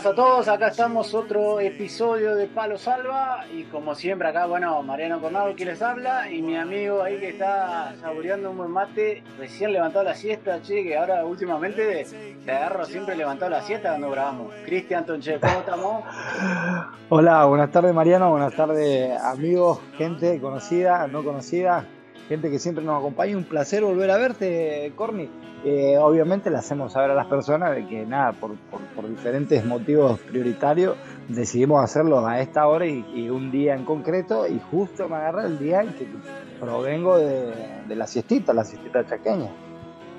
Buenas a todos, acá estamos otro episodio de Palo Salva y como siempre acá, bueno, Mariano Cornado que les habla y mi amigo ahí que está saboreando un buen mate, recién levantado la siesta, che, que ahora últimamente te agarro siempre levantado la siesta cuando grabamos. Cristian Tonche, ¿cómo estamos? Hola, buenas tardes Mariano, buenas tardes amigos, gente conocida, no conocida, gente que siempre nos acompaña. Un placer volver a verte, Corny. Eh, obviamente le hacemos saber a las personas de que nada, por, diferentes motivos prioritarios, decidimos hacerlo a esta hora y, un día en concreto. Y justo me agarra el día en que provengo de, la siestita, la siestita chaqueña.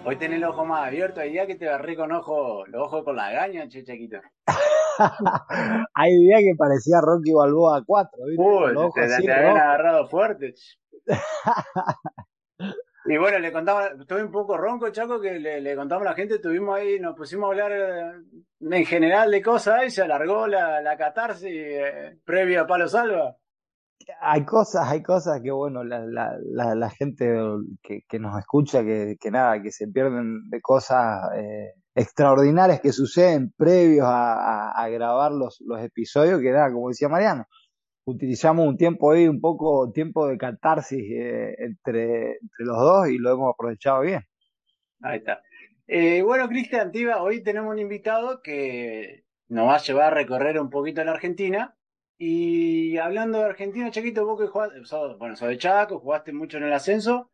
Hoy tenés el ojo más abierto, hay día que te agarré con ojo, los ojos con la gaña, che chiquito. hay día que parecía Rocky Balboa 4, ¿viste? Uy, te, te habían agarrado fuerte. Y bueno, le contaba, estoy un poco ronco, Chaco, que le, contamos a la gente, tuvimos ahí, nos pusimos a hablar eh, en general de cosas y se alargó la, la catarsis eh, previa a Palo Salva. Hay cosas, hay cosas que bueno, la, la, la, gente que, que, nos escucha, que, que, nada, que se pierden de cosas eh, extraordinarias que suceden previos a, a, grabar los, los episodios, que nada, como decía Mariano, utilizamos un tiempo ahí, un poco tiempo de catarsis eh, entre, entre los dos y lo hemos aprovechado bien. Ahí está. Eh, bueno, Cristian Antiva, hoy tenemos un invitado que nos va a llevar a recorrer un poquito la Argentina. Y hablando de Argentina, Chaquito, vos que jugaste, bueno, sos de Chaco, jugaste mucho en el ascenso.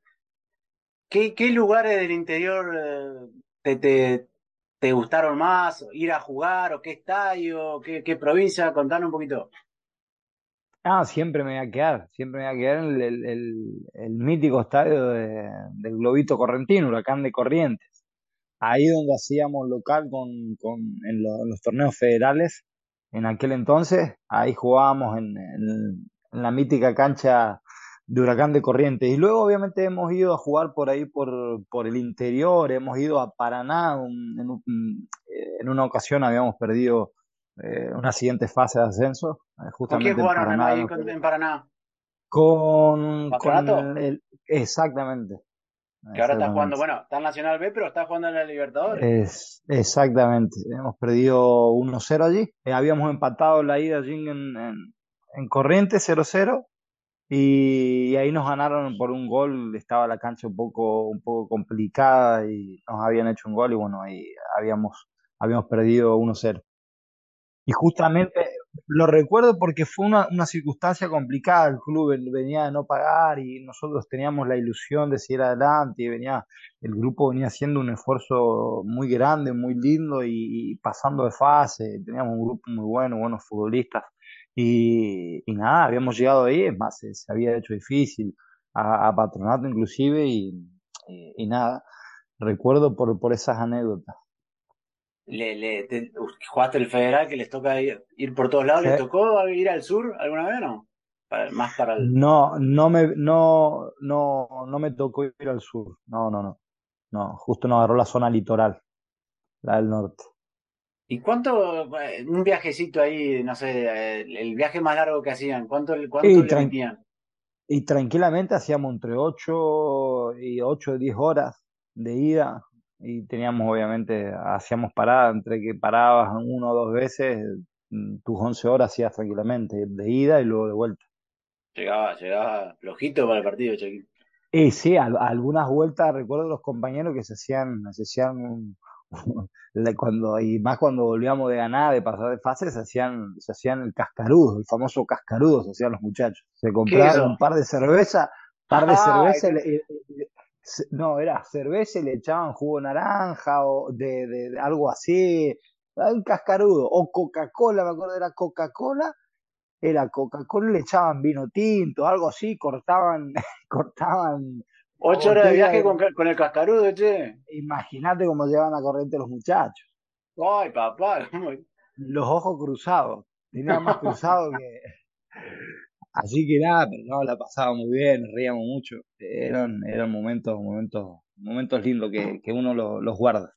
¿Qué, qué lugares del interior eh, te, te, te, gustaron más? ¿Ir a jugar o qué estadio? ¿Qué, qué provincia? Contanos un poquito. Ah, siempre me voy a quedar, siempre me voy a quedar en el, mítico estadio del Globito Correntino, Huracán de Corrientes. Ahí donde hacíamos local con, en, los torneos federales en aquel entonces, ahí jugábamos en, la mítica cancha de Huracán de Corrientes. Y luego obviamente hemos ido a jugar por ahí, por, por el interior, hemos ido a Paraná, en una ocasión habíamos perdido eh, una siguiente fase de ascenso. Eh, justamente ¿Con quién jugaron ahí en Paraná? Con, con el, exactamente. Que ahora está jugando, bueno, está en Nacional B, pero está jugando en la Libertadores. Es, exactamente. Hemos perdido 1-0 allí. Eh, habíamos empatado la ida allí en, en, en Corriente 0-0. Y ahí nos ganaron por un gol. Estaba la cancha un poco, un poco complicada y nos habían hecho un gol. Y bueno, ahí habíamos, habíamos perdido 1-0. Y justamente lo recuerdo porque fue una, una, circunstancia complicada. El club venía de no pagar y nosotros teníamos la ilusión de seguir adelante. Y venía, el grupo venía haciendo un esfuerzo muy grande, muy lindo y, pasando de fase. Teníamos un grupo muy bueno, buenos futbolistas. Y, nada, habíamos llegado ahí. Es más, se, había hecho difícil a, patronato inclusive y, y, nada. Recuerdo por, por esas anécdotas le, le jugaste el federal que les toca ir, por todos lados, ¿le tocó ir al sur alguna vez o no? más para el... No, no me, no, no, no me tocó ir al sur, no, no, no, no, justo nos agarró la zona litoral, la del norte. ¿Y cuánto, eh, un viajecito ahí, no sé, el viaje más largo que hacían, cuánto, cuánto y le Y tranquilamente hacíamos entre 8 y 8 o 10 horas de ida, y teníamos obviamente, hacíamos parada, entre que parabas uno o dos veces, mm, tus 11 horas hacías tranquilamente, de ida y luego de vuelta. Llegaba, llegaba flojito para el partido, Chiquito. Y sí, algunas vueltas recuerdo los compañeros que se hacían, se hacían cuando, y más cuando volvíamos de ganar, de pasar de fase, se hacían, se hacían el cascarudo, el famoso cascarudo se hacían los muchachos. Se compraban un par de cerveza, par de cerveza no, era cerveza y le echaban jugo naranja o de, algo así, un cascarudo, o Coca-Cola, me acuerdo, era Coca-Cola, era Coca-Cola, le echaban vino tinto, algo así, cortaban, cortaban. Ocho horas de viaje con, con, el cascarudo, che. Imagínate cómo llevan a corriente los muchachos. Ay, papá. Los ojos cruzados, tenían más cruzados que. Así que nada, pero no, la pasaba muy bien, reíamos mucho. Eran, eran momentos, momentos, momentos lindos que, que uno los, guarda.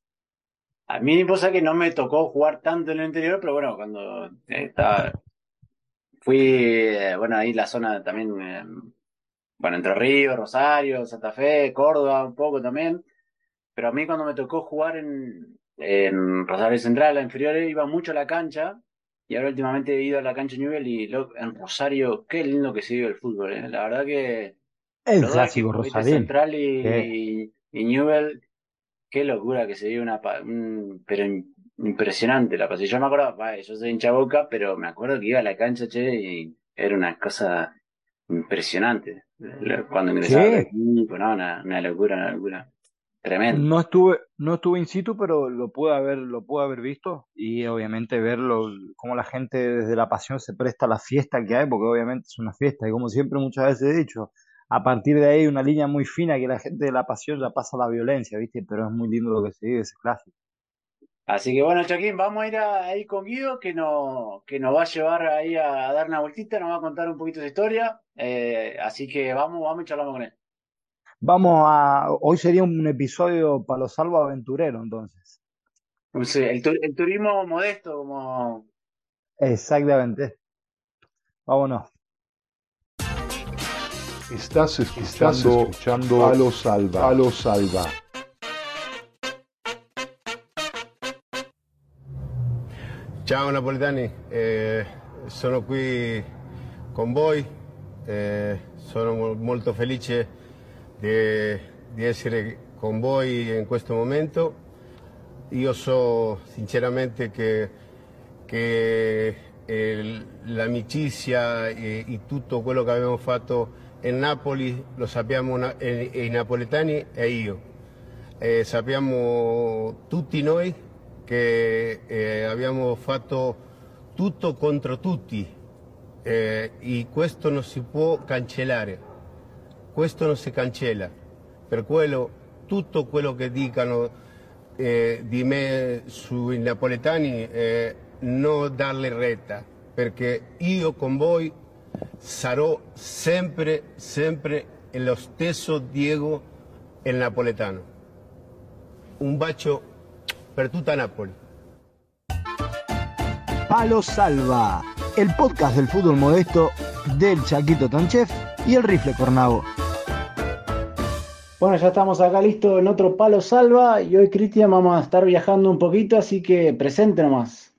A mí pasa que no me tocó jugar tanto en el interior, pero bueno, cuando estaba, fui, eh, bueno, ahí la zona también, eh, bueno, Entre Ríos, Rosario, Santa Fe, Córdoba, un poco también. Pero a mí cuando me tocó jugar en, en Rosario Central, la inferiores, iba mucho a la cancha y ahora últimamente he ido a la cancha Newell y en Rosario, qué lindo que se vive el fútbol, ¿eh? La verdad que... El clásico Rosario. Central y, Newell, qué locura que se vive una... pero impresionante la pasión. Yo me acuerdo, yo soy hincha boca, pero me acuerdo que iba a la cancha, che, y era una cosa impresionante. Cuando ingresaba equipo, no, una, una locura, una locura. Tremendo. No estuve, no estuve in situ, pero lo pude haber, lo pude haber visto y obviamente verlo, cómo la gente desde la pasión se presta a la fiesta que hay, porque obviamente es una fiesta y como siempre muchas veces he dicho, a partir de ahí una línea muy fina que la gente de la pasión ya pasa a la violencia, ¿viste? Pero es muy lindo lo que se vive, ese clásico. Así que bueno, Chaquín, vamos a ir ahí con Guido, que, no, que nos va a llevar ahí a, dar una vueltita, nos va a contar un poquito de historia. Eh, así que vamos, vamos y charlamos con él. Vamos a. Hoy sería un episodio para los salvo aventureros, entonces. el, el turismo modesto, como. Exactamente. Vámonos. Estás escuchando, escuchando a los salva. A los salva. Ciao Napolitani, eh, sono qui con voi, eh, sono molto felice di, di essere con voi in questo momento. Io so sinceramente che, che eh, l'amicizia e, e, tutto quello che abbiamo fatto in Napoli lo sappiamo i, napoletani e io. Eh, sappiamo tutti noi che eh, abbiamo fatto tutto contro tutti eh, e questo non si può cancellare questo non si cancella. Per quello tutto quello che dicano eh, di sui napoletani eh, darle retta, perché io con voi sarò sempre, sempre lo stesso Diego il napoletano. Un bacio per tutta Napoli. Palo Salva, el podcast del fútbol modesto del Chaquito Tonchef y el Rifle Cornavo. Bueno, ya estamos acá listos en otro Palo Salva y hoy, Cristian, vamos a estar viajando un poquito, así que presente nomás.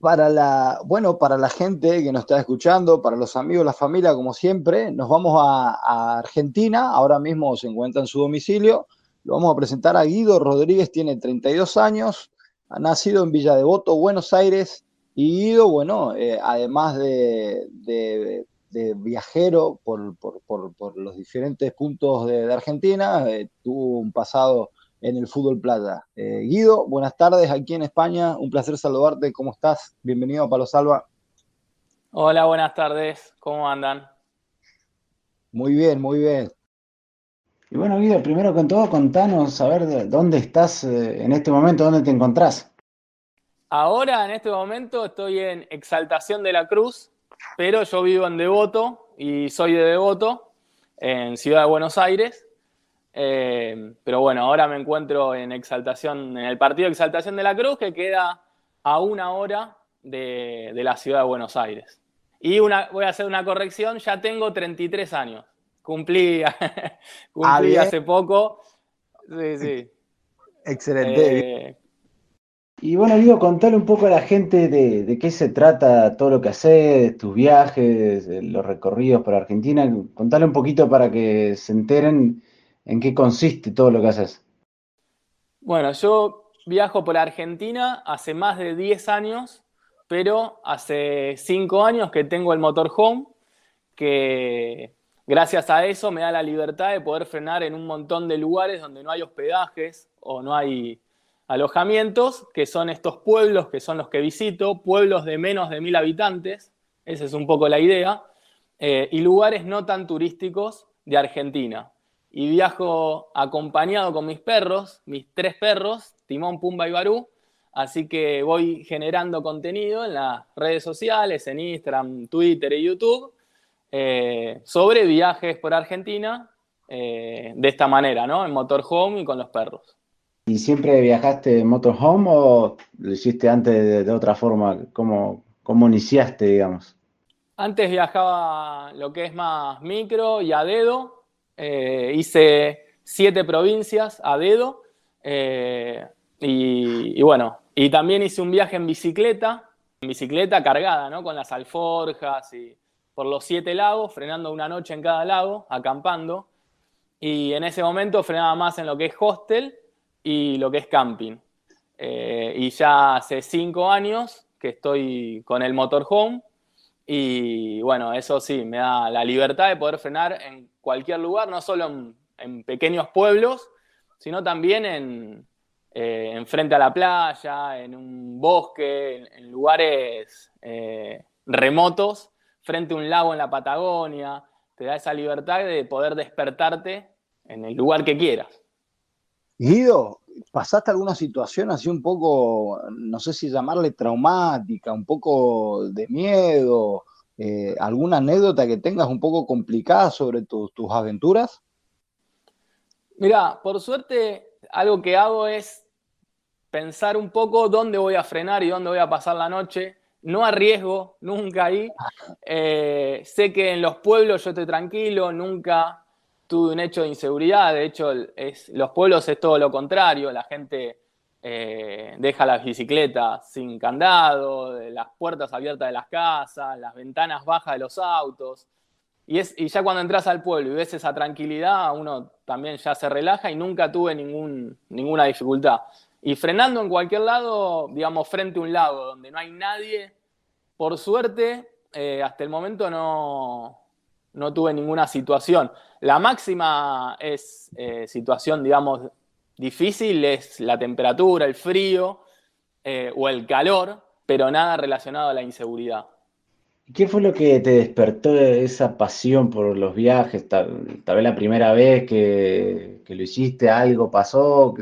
Para la, bueno, para la gente que nos está escuchando, para los amigos, la familia, como siempre, nos vamos a, Argentina. Ahora mismo se encuentra en su domicilio. Lo vamos a presentar a Guido Rodríguez, tiene 32 años, ha nacido en Villa Devoto, Buenos Aires. Y Guido, bueno, eh, además de, de viajero por, los diferentes puntos de, Argentina, eh, tuvo un pasado en el fútbol plata. Eh, Guido, buenas tardes aquí en España, un placer saludarte, ¿cómo estás? Bienvenido a Palo Salva. Hola, buenas tardes, ¿cómo andan? Muy bien, muy bien. Y bueno, Guido, primero con todo, contanos, a ver dónde estás eh, en este momento, dónde te encontrás. Ahora, en este momento, estoy en Exaltación de la Cruz, pero yo vivo en Devoto y soy de Devoto, en Ciudad de Buenos Aires. Eh, pero bueno, ahora me encuentro en Exaltación, en el partido de Exaltación de la Cruz, que queda a una hora de, la ciudad de Buenos Aires. Y una, voy a hacer una corrección, ya tengo 33 años. Cumplí, cumplí ah, hace poco. Sí, sí. Excelente. Eh, y bueno, digo, contale un poco a la gente de, qué se trata todo lo que haces, tus viajes, los recorridos por Argentina. Contale un poquito para que se enteren en qué consiste todo lo que haces. Bueno, yo viajo por Argentina hace más de 10 años, pero hace 5 años que tengo el motorhome, que gracias a eso me da la libertad de poder frenar en un montón de lugares donde no hay hospedajes o no hay alojamientos, que son estos pueblos que son los que visito, pueblos de menos de mil habitantes, esa es un poco la idea, eh, y lugares no tan turísticos de Argentina. Y viajo acompañado con mis perros, mis tres perros, Timón, Pumba y Barú, así que voy generando contenido en las redes sociales, en Instagram, Twitter y YouTube, eh, sobre viajes por Argentina eh, de esta manera, ¿no? En motorhome y con los perros. ¿Y siempre viajaste en motorhome o lo hiciste antes de, otra forma? ¿Cómo, ¿Cómo, iniciaste, digamos? Antes viajaba lo que es más micro y a dedo. Eh, hice siete provincias a dedo. Eh, y, bueno, y también hice un viaje en bicicleta, en bicicleta cargada, ¿no? Con las alforjas y por los siete lagos, frenando una noche en cada lago, acampando. Y en ese momento frenaba más en lo que es hostel y lo que es camping. Eh, y ya hace cinco años que estoy con el motorhome y bueno, eso sí, me da la libertad de poder frenar en cualquier lugar, no solo en, pequeños pueblos, sino también en, eh, frente a la playa, en un bosque, en, lugares eh, remotos, frente a un lago en la Patagonia. Te da esa libertad de poder despertarte en el lugar que quieras. Guido, ¿pasaste alguna situación así un poco, no sé si llamarle traumática, un poco de miedo, eh, alguna anécdota que tengas un poco complicada sobre tus aventuras? Mira, por suerte, algo que hago es pensar un poco dónde voy a frenar y dónde voy a pasar la noche. No arriesgo nunca ahí. Eh, sé que en los pueblos yo estoy tranquilo, nunca tuve un hecho de inseguridad, de hecho es, los pueblos es todo lo contrario, la gente eh, deja las bicicletas sin candado, las puertas abiertas de las casas, las ventanas bajas de los autos. Y, es, y ya cuando entras al pueblo y ves esa tranquilidad, uno también ya se relaja y nunca tuve ningún, ninguna dificultad. Y frenando en cualquier lado, digamos, frente a un lago donde no hay nadie, por suerte, eh, hasta el momento no, no tuve ninguna situación. La máxima es eh, situación, digamos, difícil, es la temperatura, el frío eh, o el calor, pero nada relacionado a la inseguridad. ¿Qué fue lo que te despertó esa pasión por los viajes? Tal, vez la primera vez que, lo hiciste, algo pasó.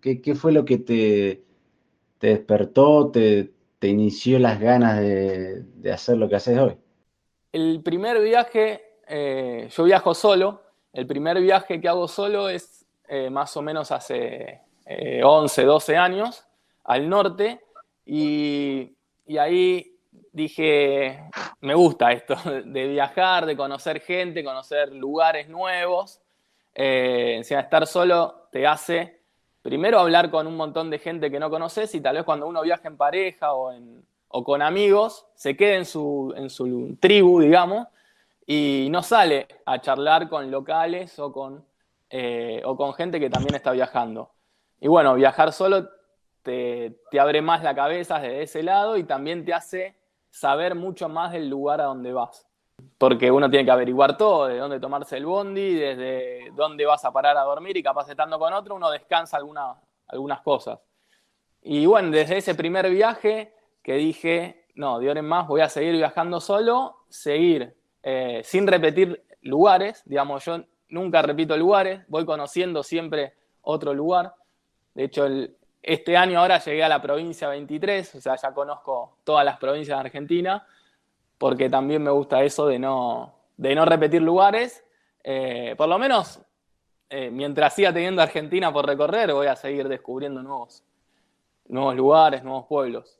¿Qué, fue lo que te, despertó, te, inició las ganas de, de hacer lo que haces hoy? El primer viaje eh, yo viajo solo. El primer viaje que hago solo es eh, más o menos hace 11, eh, 12 años al norte y, ahí dije, me gusta esto de viajar, de conocer gente, conocer lugares nuevos. encima estar solo te hace primero hablar con un montón de gente que no conoces y tal vez cuando uno viaja en pareja o, con amigos, se quede en su, en su tribu, digamos, y no sale a charlar con locales o con, eh, o con gente que también está viajando. Y bueno, viajar solo te, abre más la cabeza desde ese lado y también te hace saber mucho más del lugar a donde vas. Porque uno tiene que averiguar todo, de dónde tomarse el bondi, desde dónde vas a parar a dormir y capaz estando con otro uno descansa algunas cosas. Y bueno, desde ese primer viaje que dije, no, de en más voy a seguir viajando solo, seguir eh, sin repetir lugares, digamos, yo nunca repito lugares, voy conociendo siempre otro lugar. De hecho, este año ahora llegué a la provincia 23, o sea, ya conozco todas las provincias de Argentina, porque también me gusta eso de no, de no repetir lugares. Eh, por lo menos, eh, mientras siga teniendo Argentina por recorrer, voy a seguir descubriendo nuevos, nuevos lugares, nuevos pueblos.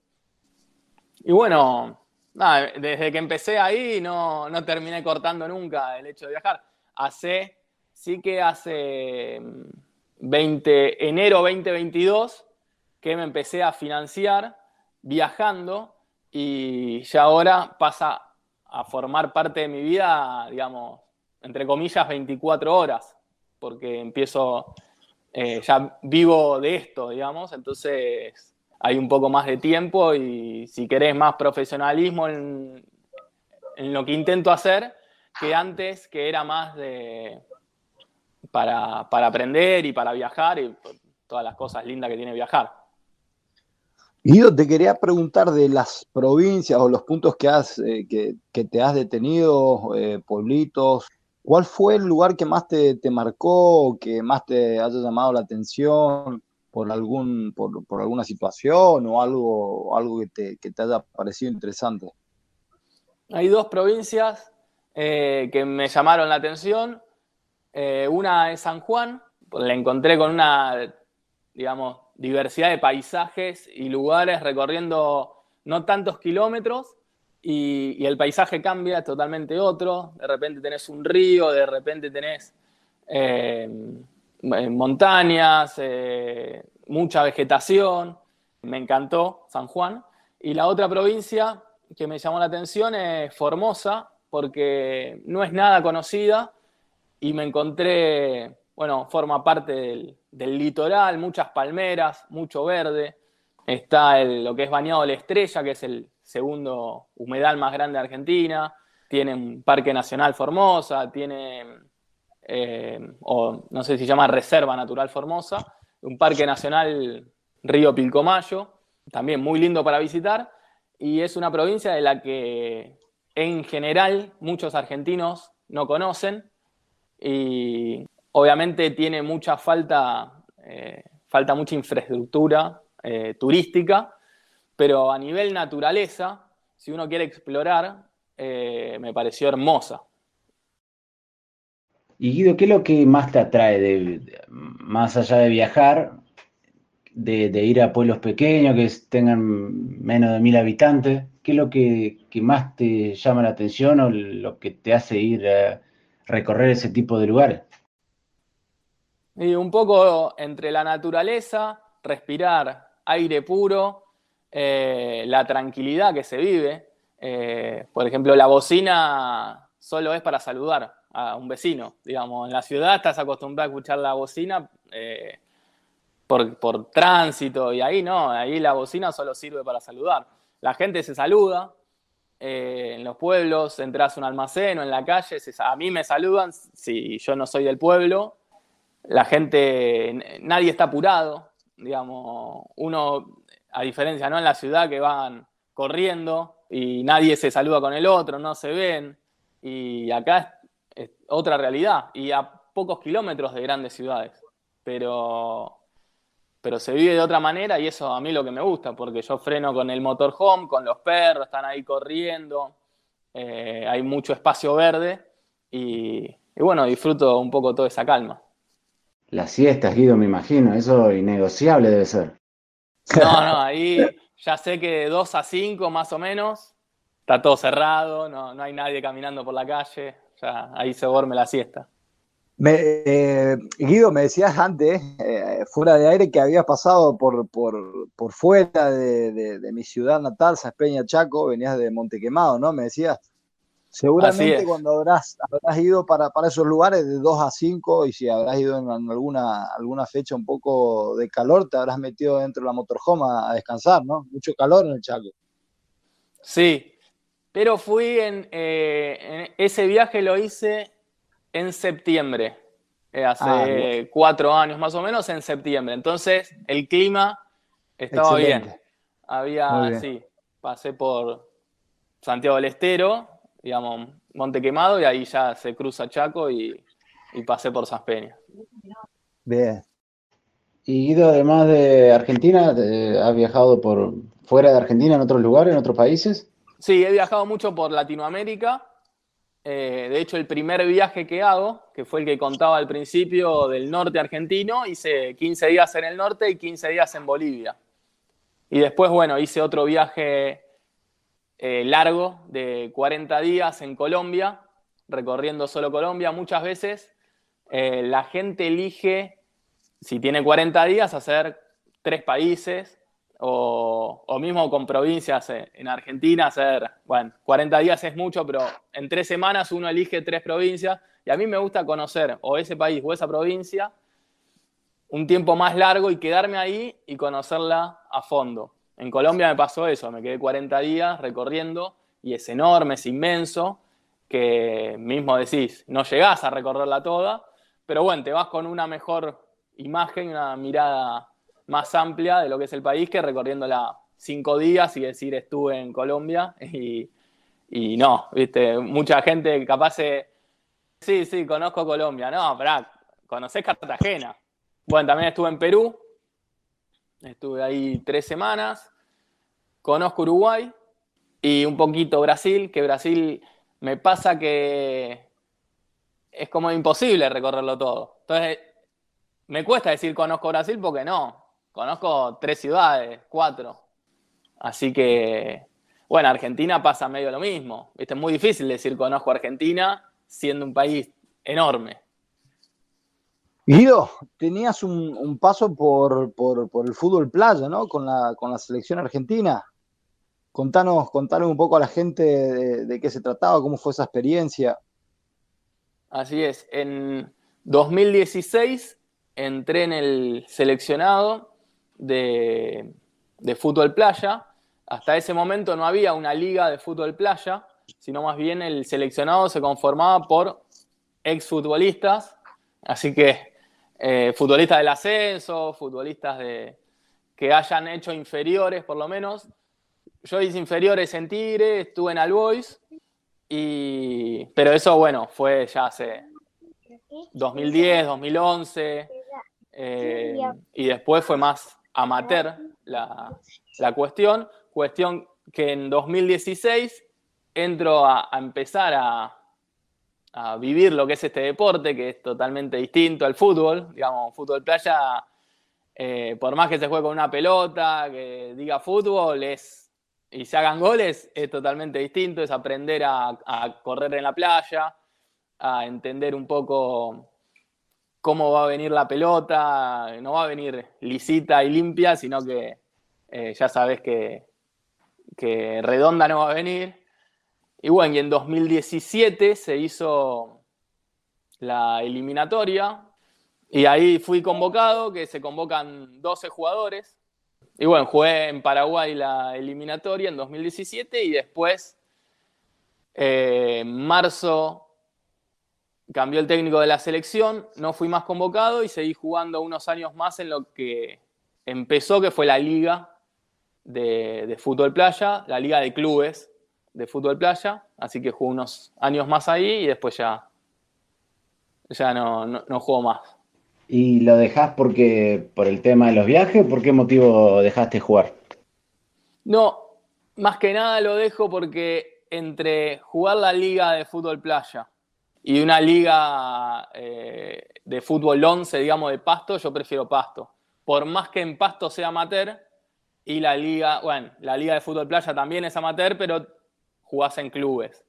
Y bueno, desde que empecé ahí no, terminé cortando nunca el hecho de viajar. Hace, sí que hace 20, mm, enero 2022 que me empecé a financiar viajando y ya ahora pasa a formar parte de mi vida, digamos, entre comillas, 24 horas, porque empiezo, eh, ya vivo de esto, digamos, entonces hay un poco más de tiempo y si querés más profesionalismo en, lo que intento hacer, que antes, que era más de para, para aprender y para viajar y todas las cosas lindas que tiene viajar. Guido, te quería preguntar de las provincias o los puntos que, has, eh, que, que te has detenido, eh, pueblitos, ¿cuál fue el lugar que más te, te marcó, que más te haya llamado la atención por, algún, por, por alguna situación o algo, algo que, te, que te haya parecido interesante? Hay dos provincias eh, que me llamaron la atención. Eh, una es San Juan, la encontré con una, digamos, diversidad de paisajes y lugares recorriendo no tantos kilómetros y, el paisaje cambia, totalmente otro. De repente tenés un río, de repente tenés eh, montañas, eh, mucha vegetación. Me encantó San Juan. Y la otra provincia que me llamó la atención es Formosa, porque no es nada conocida y me encontré, bueno, forma parte del, del litoral, muchas palmeras, mucho verde. Está el, lo que es Bañado la Estrella, que es el segundo humedal más grande de Argentina. Tiene un Parque Nacional Formosa, tiene, eh, o no sé si se llama Reserva Natural Formosa, un Parque Nacional Río Pilcomayo, también muy lindo para visitar. Y es una provincia de la que en general muchos argentinos no conocen y obviamente tiene mucha falta, eh, falta mucha infraestructura eh, turística, pero a nivel naturaleza, si uno quiere explorar, me pareció hermosa. Y Guido, ¿qué es lo que más te atrae, de, más allá de viajar, de, ir a pueblos pequeños que tengan menos de mil habitantes? ¿Qué es lo que, que más te llama la atención o lo que te hace ir a recorrer ese tipo de lugares? Y un poco entre la naturaleza, respirar aire puro, eh, la tranquilidad que se vive. Eh, por ejemplo, la bocina solo es para saludar a un vecino. Digamos, en la ciudad estás acostumbrado a escuchar la bocina eh, por, por tránsito y ahí no, ahí la bocina solo sirve para saludar. La gente se saluda, eh, en los pueblos, entras a un almacén o en la calle, se- a mí me saludan si yo no soy del pueblo, la gente, nadie está apurado, digamos, uno, a diferencia, ¿no? En la ciudad que van corriendo y nadie se saluda con el otro, no se ven, y acá otra realidad, y a pocos kilómetros de grandes ciudades, pero, pero se vive de otra manera y eso a mí lo que me gusta, porque yo freno con el motorhome, con los perros, están ahí corriendo, eh, hay mucho espacio verde y, y bueno, disfruto un poco toda esa calma. Las siestas, Guido, me imagino, eso innegociable debe ser. No, no, ahí ya sé que de 2 a 5 más o menos, está todo cerrado, no, no hay nadie caminando por la calle, ya ahí se duerme la siesta. Me, eh, Guido, me decías antes, eh, fuera de aire, que habías pasado por, por, por fuera de, de- de mi ciudad natal, Saspeña, Chaco, venías de Montequemado, ¿no? Me decías, seguramente cuando habrás, habrás ido para, para esos lugares de 2 a 5 y si habrás ido en alguna, alguna fecha un poco de calor, te habrás metido dentro de la motorhome a, a descansar, ¿no? Mucho calor en el Chaco. Sí, pero fui en, eh, en- ese viaje lo hice en septiembre, eh, hace Ah, cuatro años más o menos, en septiembre. Entonces el clima estaba Excelente. bien. Había, bien. sí, pasé por Santiago del Estero, digamos, Monte Quemado, y ahí ya se cruza Chaco y, y pasé por San Peña. Bien. Y Guido, además de Argentina, ¿has viajado por fuera de Argentina en otros lugares, en otros países? Sí, he viajado mucho por Latinoamérica. Eh, de hecho, el primer viaje que hago, que fue el que contaba al principio del norte argentino, hice 15 días en el norte y 15 días en Bolivia. Y después, bueno, hice otro viaje eh, largo de 40 días en Colombia, recorriendo solo Colombia. Muchas veces eh, la gente elige, si tiene 40 días, hacer tres países o, mismo con provincias eh, en Argentina, hacer, bueno, 40 días es mucho, pero en tres semanas uno elige tres provincias y a mí me gusta conocer o ese país o esa provincia un tiempo más largo y quedarme ahí y conocerla a fondo. En Colombia me pasó eso, me quedé 40 días recorriendo y es enorme, es inmenso que mismo decís, no llegás a recorrerla toda, pero bueno, te vas con una mejor imagen, una mirada más amplia de lo que es el país que recorriéndola cinco días y decir estuve en Colombia y, y no, viste, mucha gente capaz se, sí, sí, conozco Colombia, no, pará, conocés Cartagena. Bueno, también estuve en Perú, estuve ahí tres semanas, conozco Uruguay y un poquito Brasil, que Brasil me pasa que es como imposible recorrerlo todo. Entonces, me cuesta decir conozco Brasil porque no, conozco tres ciudades, cuatro. Así que, bueno, Argentina pasa medio lo mismo. ¿Viste? Es muy difícil decir conozco Argentina siendo un país enorme. Guido, tenías un, paso por, el fútbol playa, ¿no? Con la, con la selección argentina. Contanos, contanos un poco a la gente de, qué se trataba, cómo fue esa experiencia. Así es, en 2016 entré en el seleccionado de, de fútbol playa. Hasta ese momento no había una liga de fútbol playa, sino más bien el seleccionado se conformaba por exfutbolistas, así que eh, futbolistas del ascenso, futbolistas de, que hayan hecho inferiores por lo menos, yo hice inferiores en Tigre, estuve en Albois, y, pero eso, bueno, fue ya hace 2010, 2011, eh, y después fue más amateur la, cuestión, cuestión que en 2016 entro a, empezar a, vivir lo que es este deporte, que es totalmente distinto al fútbol, digamos, fútbol playa, eh, por más que se juegue con una pelota, que diga fútbol, es y se hagan goles es totalmente distinto, es aprender a, correr en la playa, a entender un poco cómo va a venir la pelota, no va a venir lisita y limpia, sino que eh, ya sabes que, redonda no va a venir. Y bueno, y en 2017 se hizo la eliminatoria y ahí fui convocado, que se convocan 12 jugadores y bueno, jugué en Paraguay la eliminatoria en 2017 y después, eh, en marzo, cambió el técnico de la selección, no fui más convocado y seguí jugando unos años más en lo que empezó, que fue la liga de, fútbol playa, la liga de clubes de fútbol playa, así que jugué unos años más ahí y después ya, ya no, no, no juego más. ¿Y lo dejás porque por el tema de los viajes? ¿Por qué motivo dejaste jugar? No, más que nada lo dejo porque entre jugar la liga de fútbol playa y una liga eh, de fútbol 11, digamos, de pasto, yo prefiero pasto. Por más que en pasto sea amateur y la liga, bueno, la liga de fútbol playa también es amateur, pero jugás en clubes.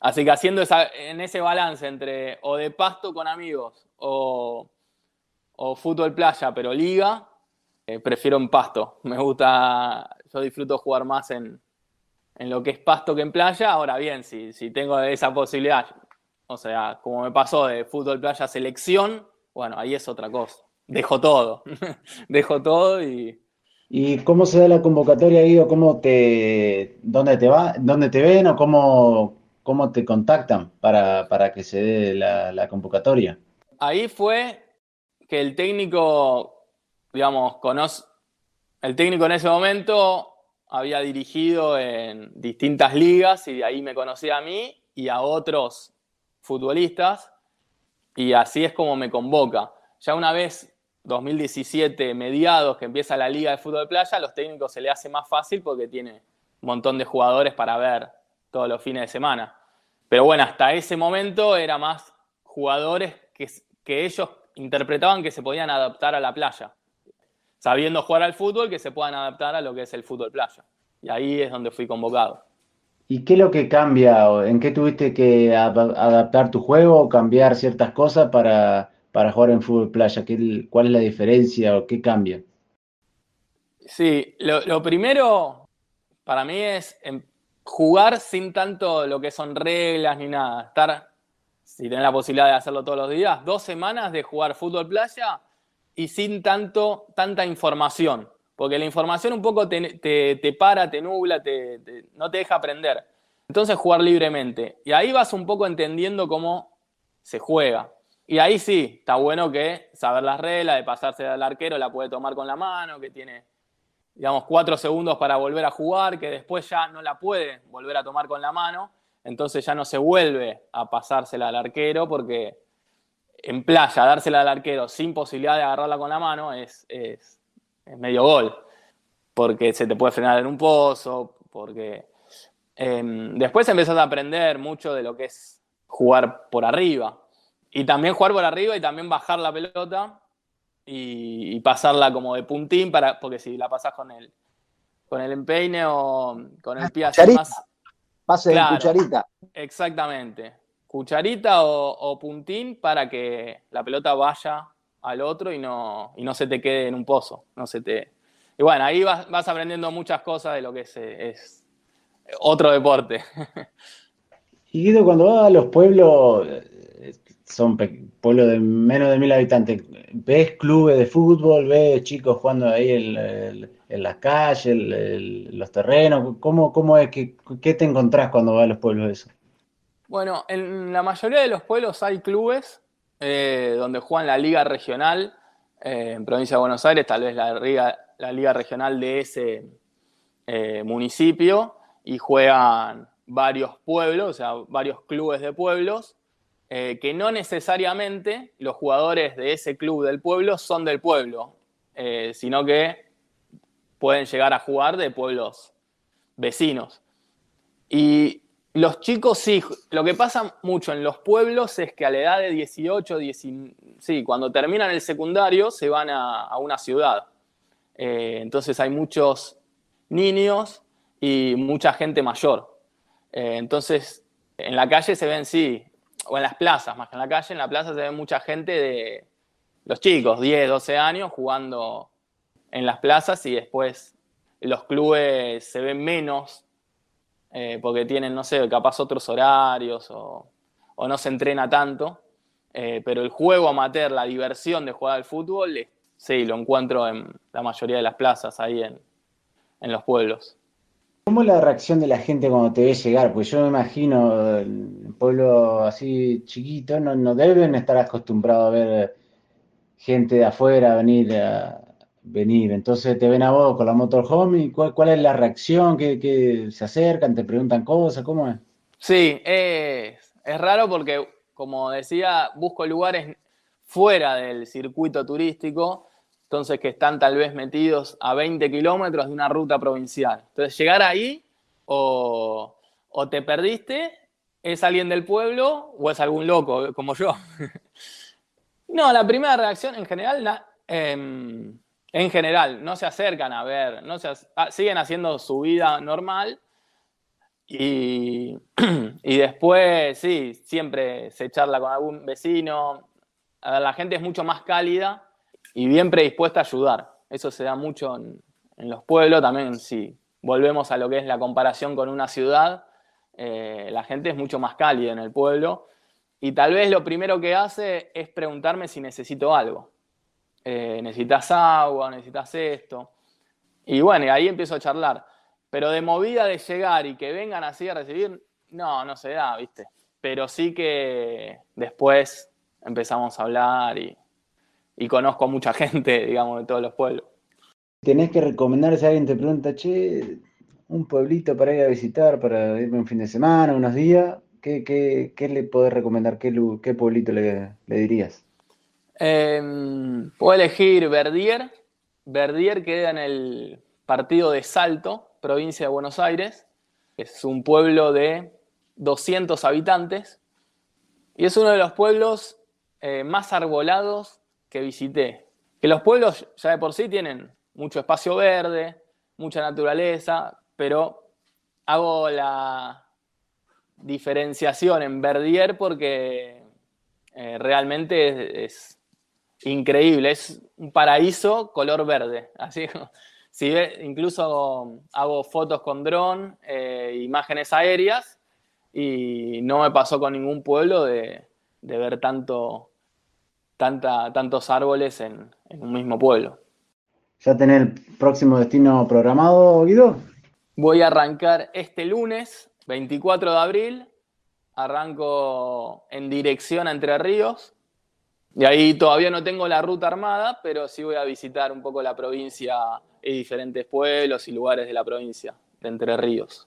Así que haciendo esa, en ese balance entre o de pasto con amigos o o fútbol playa, pero liga, eh, prefiero en pasto. Me gusta, yo disfruto jugar más en, lo que es pasto que en playa. Ahora bien, si, si tengo esa posibilidad, o sea, como me pasó de fútbol playa selección, bueno, ahí es otra cosa. Dejo todo, dejo todo y... ¿Y cómo se da la convocatoria, Guido? ¿Cómo te, dónde te va, dónde te ven o cómo, cómo te contactan para, que se dé la, la convocatoria? Ahí fue que el técnico, digamos, conoce, el técnico en ese momento había dirigido en distintas ligas y de ahí me conocía a mí y a otros futbolistas y así es como me convoca. Ya una vez 2017, mediados, que empieza la liga de fútbol de playa, a los técnicos se le hace más fácil porque tiene un montón de jugadores para ver todos los fines de semana. Pero bueno, hasta ese momento era más jugadores que, que ellos interpretaban que se podían adaptar a la playa, sabiendo jugar al fútbol, que se puedan adaptar a lo que es el fútbol playa. Y ahí es donde fui convocado. ¿Y qué es lo que cambia? ¿En qué tuviste que adaptar tu juego o cambiar ciertas cosas para, jugar en fútbol playa? ¿Cuál es la diferencia o qué cambia? Sí, lo, primero para mí es em, jugar sin tanto lo que son reglas ni nada. Estar si tenés la posibilidad de hacerlo todos los días, dos semanas de jugar fútbol playa y sin tanto, tanta información. Porque la información un poco te, para, te nubla, te, no te deja aprender. Entonces jugar libremente. Y ahí vas un poco entendiendo cómo se juega. Y ahí sí, está bueno que saber las reglas, de pasarse al arquero, la puede tomar con la mano, que tiene, digamos, cuatro segundos para volver a jugar, que después ya no la puede volver a tomar con la mano, entonces ya no se vuelve a pasársela al arquero porque en playa dársela al arquero sin posibilidad de agarrarla con la mano es, es, medio gol, porque se te puede frenar en un pozo, porque em, después empezás a aprender mucho de lo que es jugar por arriba. Y también jugar por arriba y también bajar la pelota y, pasarla como de puntín, para, porque si la pasas con el, con el empeine o con el pie así más. Pase de cucharita. Exactamente cucharita o, puntín para que la pelota vaya al otro y no, y no se te quede en un pozo. No se te... Y bueno, ahí vas, vas aprendiendo muchas cosas de lo que es, es otro deporte. Y Guido, cuando vas a los pueblos, eh, son pueblos de menos de mil habitantes, ¿ves clubes de fútbol? ¿Ves chicos jugando ahí en, las calles, los terrenos? ¿Cómo, cómo es? que ¿Qué te encontrás cuando vas a los pueblos esos? Bueno, en la mayoría de los pueblos hay clubes eh, donde juegan la liga regional, eh, en provincia de Buenos Aires, tal vez la liga, la liga regional de ese eh, municipio, y juegan varios pueblos, o sea, varios clubes de pueblos, que no necesariamente los jugadores de ese club del pueblo son del pueblo, sino que pueden llegar a jugar de pueblos vecinos. Y los chicos sí, lo que pasa mucho en los pueblos es que a la edad de 18, 19, sí, cuando terminan el secundario se van a, una ciudad. Eh, entonces hay muchos niños y mucha gente mayor. Eh, entonces en la calle se ven, sí, o en las plazas, más que en la calle, en la plaza se ven mucha gente de los chicos, 10, 12 años, jugando en las plazas y después los clubes se ven menos eh, porque tienen, no sé, capaz otros horarios o, no se entrena tanto. Eh, pero el juego amateur, la diversión de jugar al fútbol, sí, lo encuentro en la mayoría de las plazas, ahí en, los pueblos. ¿Cómo es la reacción de la gente cuando te ve llegar? Pues yo me imagino, el pueblo así chiquito, no, no deben estar acostumbrados a ver gente de afuera venir a, venir. Entonces te ven a vos con la motorhome y cuál, es la reacción, ¿Qué, se acercan, te preguntan cosas, ¿cómo es? Sí, es, es raro porque, como decía, busco lugares fuera del circuito turístico, entonces que están tal vez metidos a 20 kilómetros de una ruta provincial. Entonces llegar ahí o, o te perdiste, es alguien del pueblo o es algún loco como yo. no, la primera reacción en general... La, en general, no se acercan a ver, no se, ah, siguen haciendo su vida normal y, después, sí, siempre se charla con algún vecino. La gente es mucho más cálida y bien predispuesta a ayudar. Eso se da mucho en, los pueblos. También, si volvemos a lo que es la comparación con una ciudad, eh, la gente es mucho más cálida en el pueblo. Y tal vez lo primero que hace es preguntarme si necesito algo. Eh, necesitas agua, necesitas esto. Y bueno, ahí empiezo a charlar. Pero de movida de llegar y que vengan así a recibir, no, no se da, ¿viste? Pero sí que después empezamos a hablar y, conozco a mucha gente, digamos, de todos los pueblos. Tenés que recomendar si alguien te pregunta, che, un pueblito para ir a visitar, para irme un fin de semana, unos días, ¿qué, le podés recomendar? ¿Qué, qué pueblito le dirías? Em, puedo elegir Verdier. Verdier queda en el partido de Salto, provincia de Buenos Aires. Es un pueblo de 200 habitantes y es uno de los pueblos eh, más arbolados que visité. Que los pueblos ya de por sí tienen mucho espacio verde, mucha naturaleza, pero hago la diferenciación en Verdier porque eh, realmente es increíble, es un paraíso color verde. Así, si incluso hago fotos con dron, eh, imágenes aéreas, y no me pasó con ningún pueblo de, ver tanto, tanta, tantos árboles en, un mismo pueblo. ¿Ya tenés el próximo destino programado, Guido? Voy a arrancar este lunes 24 de abril arranco en dirección a Entre Ríos. Y ahí todavía no tengo la ruta armada, pero sí voy a visitar un poco la provincia y diferentes pueblos y lugares de la provincia de Entre Ríos.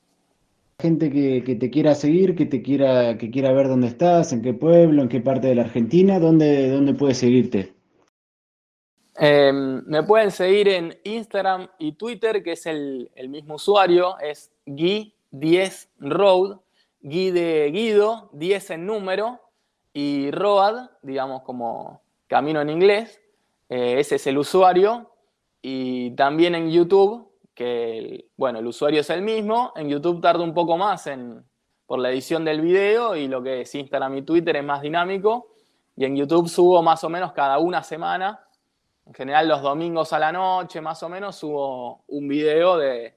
Gente que, que te quiera seguir, que te quiera, que quiera ver dónde estás, en qué pueblo, en qué parte de la Argentina, ¿dónde, dónde puede seguirte? Em, me pueden seguir en Instagram y Twitter, que es el, el mismo usuario, es Gui10Road, Gui de Guido, 10 en número, y Road, digamos como camino en inglés, eh, ese es el usuario. Y también en YouTube, que bueno, el usuario es el mismo, en YouTube tarda un poco más en, por la edición del video y lo que es Instagram y Twitter es más dinámico. Y en YouTube subo más o menos cada una semana en general los domingos a la noche, más o menos, subo un video de,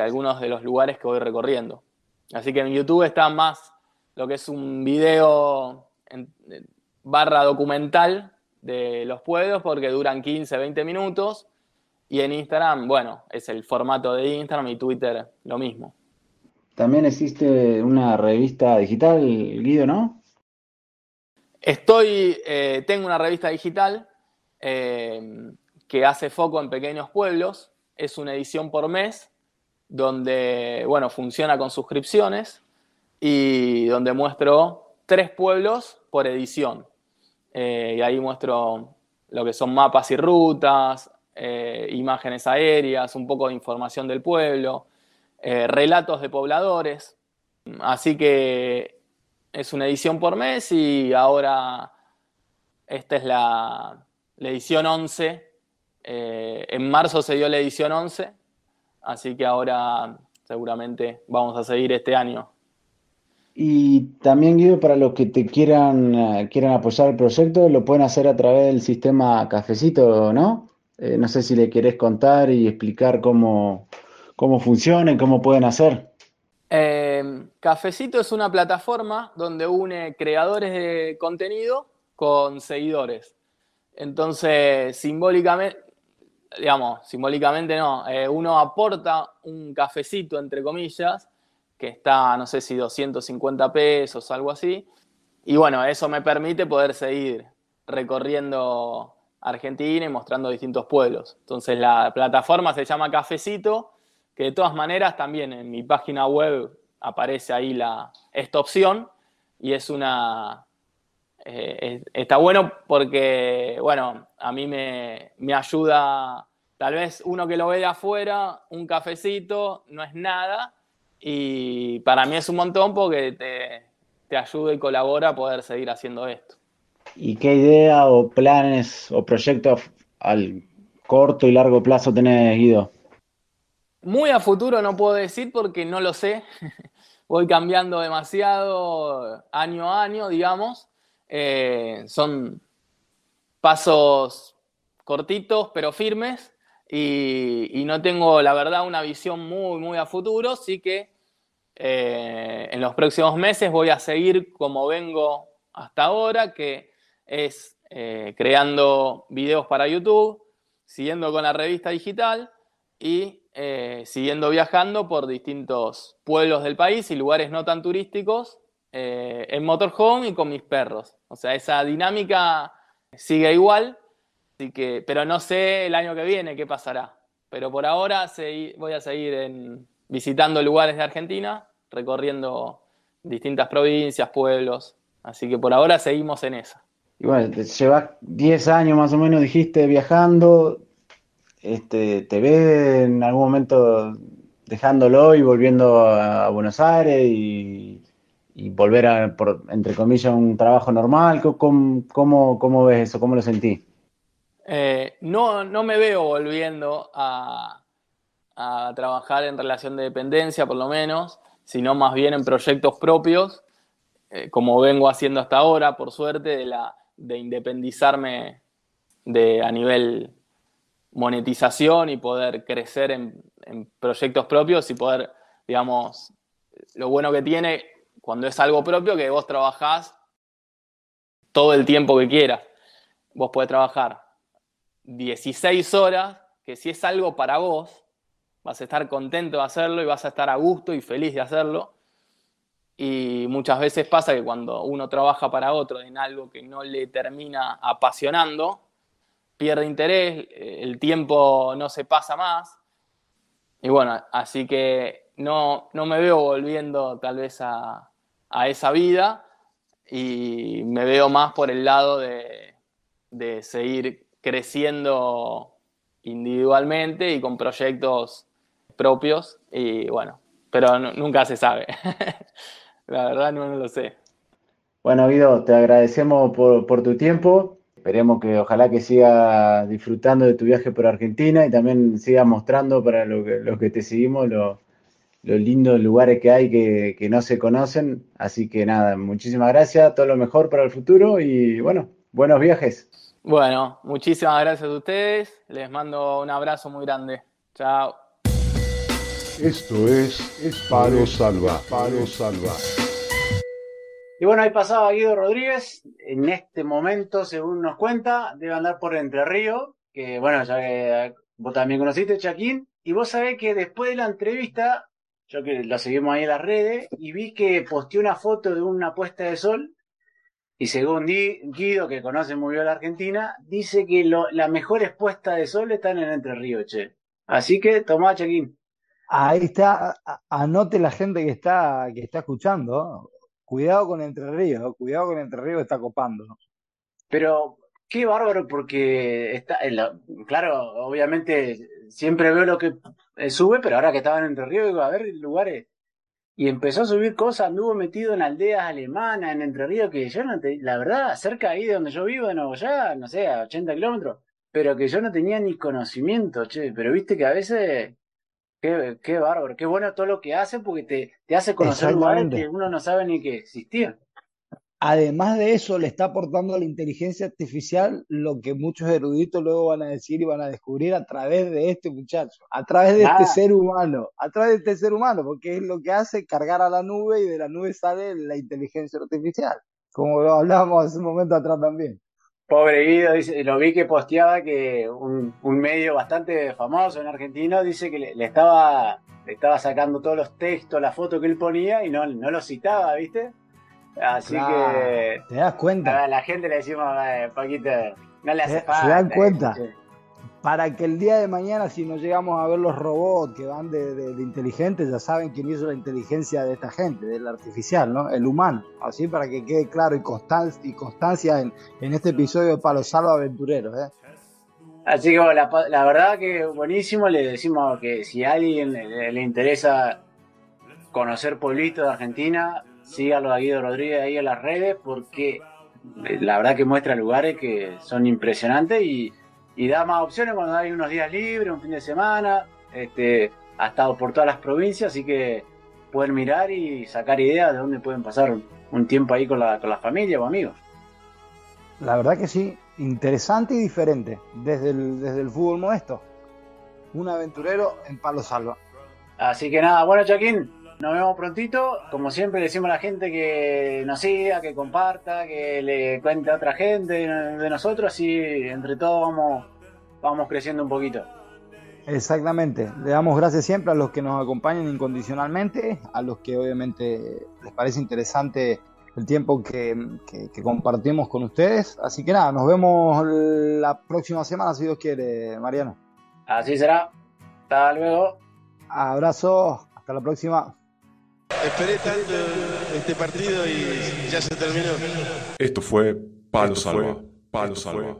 algunos de los lugares que voy recorriendo. Así que en YouTube está más lo que es un video barra documental de los pueblos porque duran 15, 20 minutos. Y en Instagram, bueno, es el formato de Instagram y Twitter lo mismo. También existe una revista digital, Guido, ¿no? Estoy, eh, tengo una revista digital Em, que hace foco en pequeños pueblos. Es una edición por mes donde, bueno, funciona con suscripciones y donde muestro tres pueblos por edición. Eh, y ahí muestro lo que son mapas y rutas, eh, imágenes aéreas, un poco de información del pueblo, eh, relatos de pobladores. Así que es una edición por mes y ahora esta es la, edición 11. Eh, en marzo se dio la edición 11, así que ahora seguramente vamos a seguir este año. Y también, Guido, para los que te quieran, eh, quieran apoyar el proyecto, lo pueden hacer a través del sistema Cafecito, ¿no? Eh, no sé si le querés contar y explicar cómo, cómo funciona y cómo pueden hacer. Cafecito es una plataforma donde une creadores de contenido con seguidores. Entonces, simbólicamente, digamos, simbólicamente no, eh, uno aporta un cafecito, entre comillas, que está, no sé si 250 pesos, algo así. Y bueno, eso me permite poder seguir recorriendo Argentina y mostrando distintos pueblos. Entonces la plataforma se llama Cafecito, que de todas maneras también en mi página web aparece ahí la, esta opción y es una, eh, está bueno porque, bueno, a mí me, ayuda, tal vez uno que lo ve de afuera, un cafecito, no es nada, y para mí es un montón porque te, te ayuda y colabora a poder seguir haciendo esto. ¿Y qué idea o planes o proyectos al corto y largo plazo tenés, Guido? Muy a futuro no puedo decir porque no lo sé. Voy cambiando demasiado año a año, digamos. Eh, son pasos cortitos pero firmes y, no tengo, la verdad, una visión muy, muy a futuro, sí que eh, en los próximos meses voy a seguir como vengo hasta ahora, que es eh, creando videos para YouTube, siguiendo con la revista digital y siguiendo viajando por distintos pueblos del país y lugares no tan turísticos en motorhome y con mis perros. O sea, esa dinámica sigue igual, así que, pero no sé el año que viene qué pasará. Pero por ahora voy a seguir visitando lugares de Argentina, recorriendo distintas provincias, pueblos. Así que por ahora seguimos en esa. Y bueno, llevas 10 años más o menos, dijiste, viajando. Este, ¿Te ves en algún momento dejándolo y volviendo a Buenos Aires y y volver a, por, entre comillas, un trabajo normal? ¿Cómo, cómo, ves eso? ¿Cómo lo sentí? Eh, no, no me veo volviendo a, a, trabajar en relación de dependencia, por lo menos, sino más bien en proyectos propios, eh, como vengo haciendo hasta ahora, por suerte, de, la, de independizarme de, a nivel monetización y poder crecer en, en proyectos propios y poder, digamos, lo bueno que tiene cuando es algo propio que vos trabajás todo el tiempo que quieras. Vos podés trabajar 16 horas, que si es algo para vos, vas a estar contento de hacerlo y vas a estar a gusto y feliz de hacerlo. y muchas veces pasa que cuando uno trabaja para otro en algo que no le termina apasionando, pierde interés, el tiempo no se pasa más. Y bueno, así que no, no me veo volviendo tal vez a, a, esa vida y me veo más por el lado de, de seguir creciendo individualmente y con proyectos propios. Y bueno, pero nunca se sabe. La verdad no, lo sé. Bueno, Guido, te agradecemos por, tu tiempo. Esperemos que ojalá que siga disfrutando de tu viaje por Argentina y también siga mostrando para los que, te seguimos los lindos lugares que hay que, que, no se conocen. Así que nada, muchísimas gracias, todo lo mejor para el futuro y bueno, buenos viajes. Bueno, muchísimas gracias a ustedes. Les mando un abrazo muy grande. Chao. Esto es, Palo Salva. Palo Salva. Y bueno, ahí pasaba Guido Rodríguez. En este momento, según nos cuenta, debe andar por Entre Ríos. Que bueno, ya que vos también conociste, Chaquín. Y vos sabés que después de la entrevista, yo que lo seguimos ahí en las redes, y vi que posteó una foto de una puesta de sol. Y según Guido, que conoce muy bien la Argentina, dice que las mejores puestas de sol están en Entre Ríos, che. Así que tomá, Chaquín. Ahí está, anote la gente que está, que está escuchando. Cuidado con Entre Ríos, cuidado con Entre Ríos, está copando. Pero qué bárbaro, porque está, claro, obviamente siempre veo lo que eh, sube, pero ahora que estaba en Entre Ríos, digo, a ver lugares. Y empezó a subir cosas, anduvo metido en aldeas alemanas, en Entre Ríos, que yo no te, la verdad, cerca ahí de donde yo vivo, Nuevo ya, no sé, a 80 kilómetros, pero que yo no tenía ni conocimiento, che, pero viste que a veces Qué, qué bárbaro, qué bueno todo lo que hace porque te, te hace conocer lugares que uno no sabe ni que existían. Además de eso, le está aportando a la inteligencia artificial lo que muchos eruditos luego van a decir y van a descubrir a través de este muchacho, a través de este ser humano, a través de este ser humano, porque es lo que hace cargar a la nube y de la nube sale la inteligencia artificial, como lo hablábamos hace un momento atrás también. Pobre Guido, dice, lo vi que posteaba que un, medio bastante famoso en Argentina dice que le, estaba, le estaba sacando todos los textos, la foto que él ponía y no, no lo citaba, ¿viste? Así que. ¿Te das cuenta? A la gente le decimos, Paquito, no le hace falta. ¿Se dan cuenta? Para que el día de mañana, si no llegamos a ver los robots que van de, de, inteligentes, ya saben quién hizo la inteligencia de esta gente, del artificial, ¿no? El humano. Así para que quede claro y, constancia, en, en este episodio para los salvo aventureros, ¿eh? Así que la, verdad que buenísimo, le decimos que si a alguien le, interesa conocer pueblitos de Argentina, sígalo a Guido Rodríguez ahí en las redes porque la verdad que muestra lugares que son impresionantes y y da más opciones cuando hay unos días libres, un fin de semana. Este, ha estado por todas las provincias, así que pueden mirar y sacar ideas de dónde pueden pasar un tiempo ahí con la, con la familia o amigos. La verdad que sí, interesante y diferente desde el, desde el fútbol modesto. Un aventurero en Palo Salva. Así que nada, bueno, Chaquín, nos vemos prontito. Como siempre le decimos a la gente que nos siga, que comparta, que le cuente a otra gente de nosotros, así entre todos vamos, vamos creciendo un poquito. Exactamente. Le damos gracias siempre a los que nos acompañan incondicionalmente, a los que obviamente les parece interesante el tiempo que, que, compartimos con ustedes. Así que nada, nos vemos la próxima semana, si Dios quiere, Mariano. Así será. Hasta luego. Abrazo. Hasta la próxima. Esperé tanto este partido y ya se terminó. Esto fue Palo Salva. Palo Salva.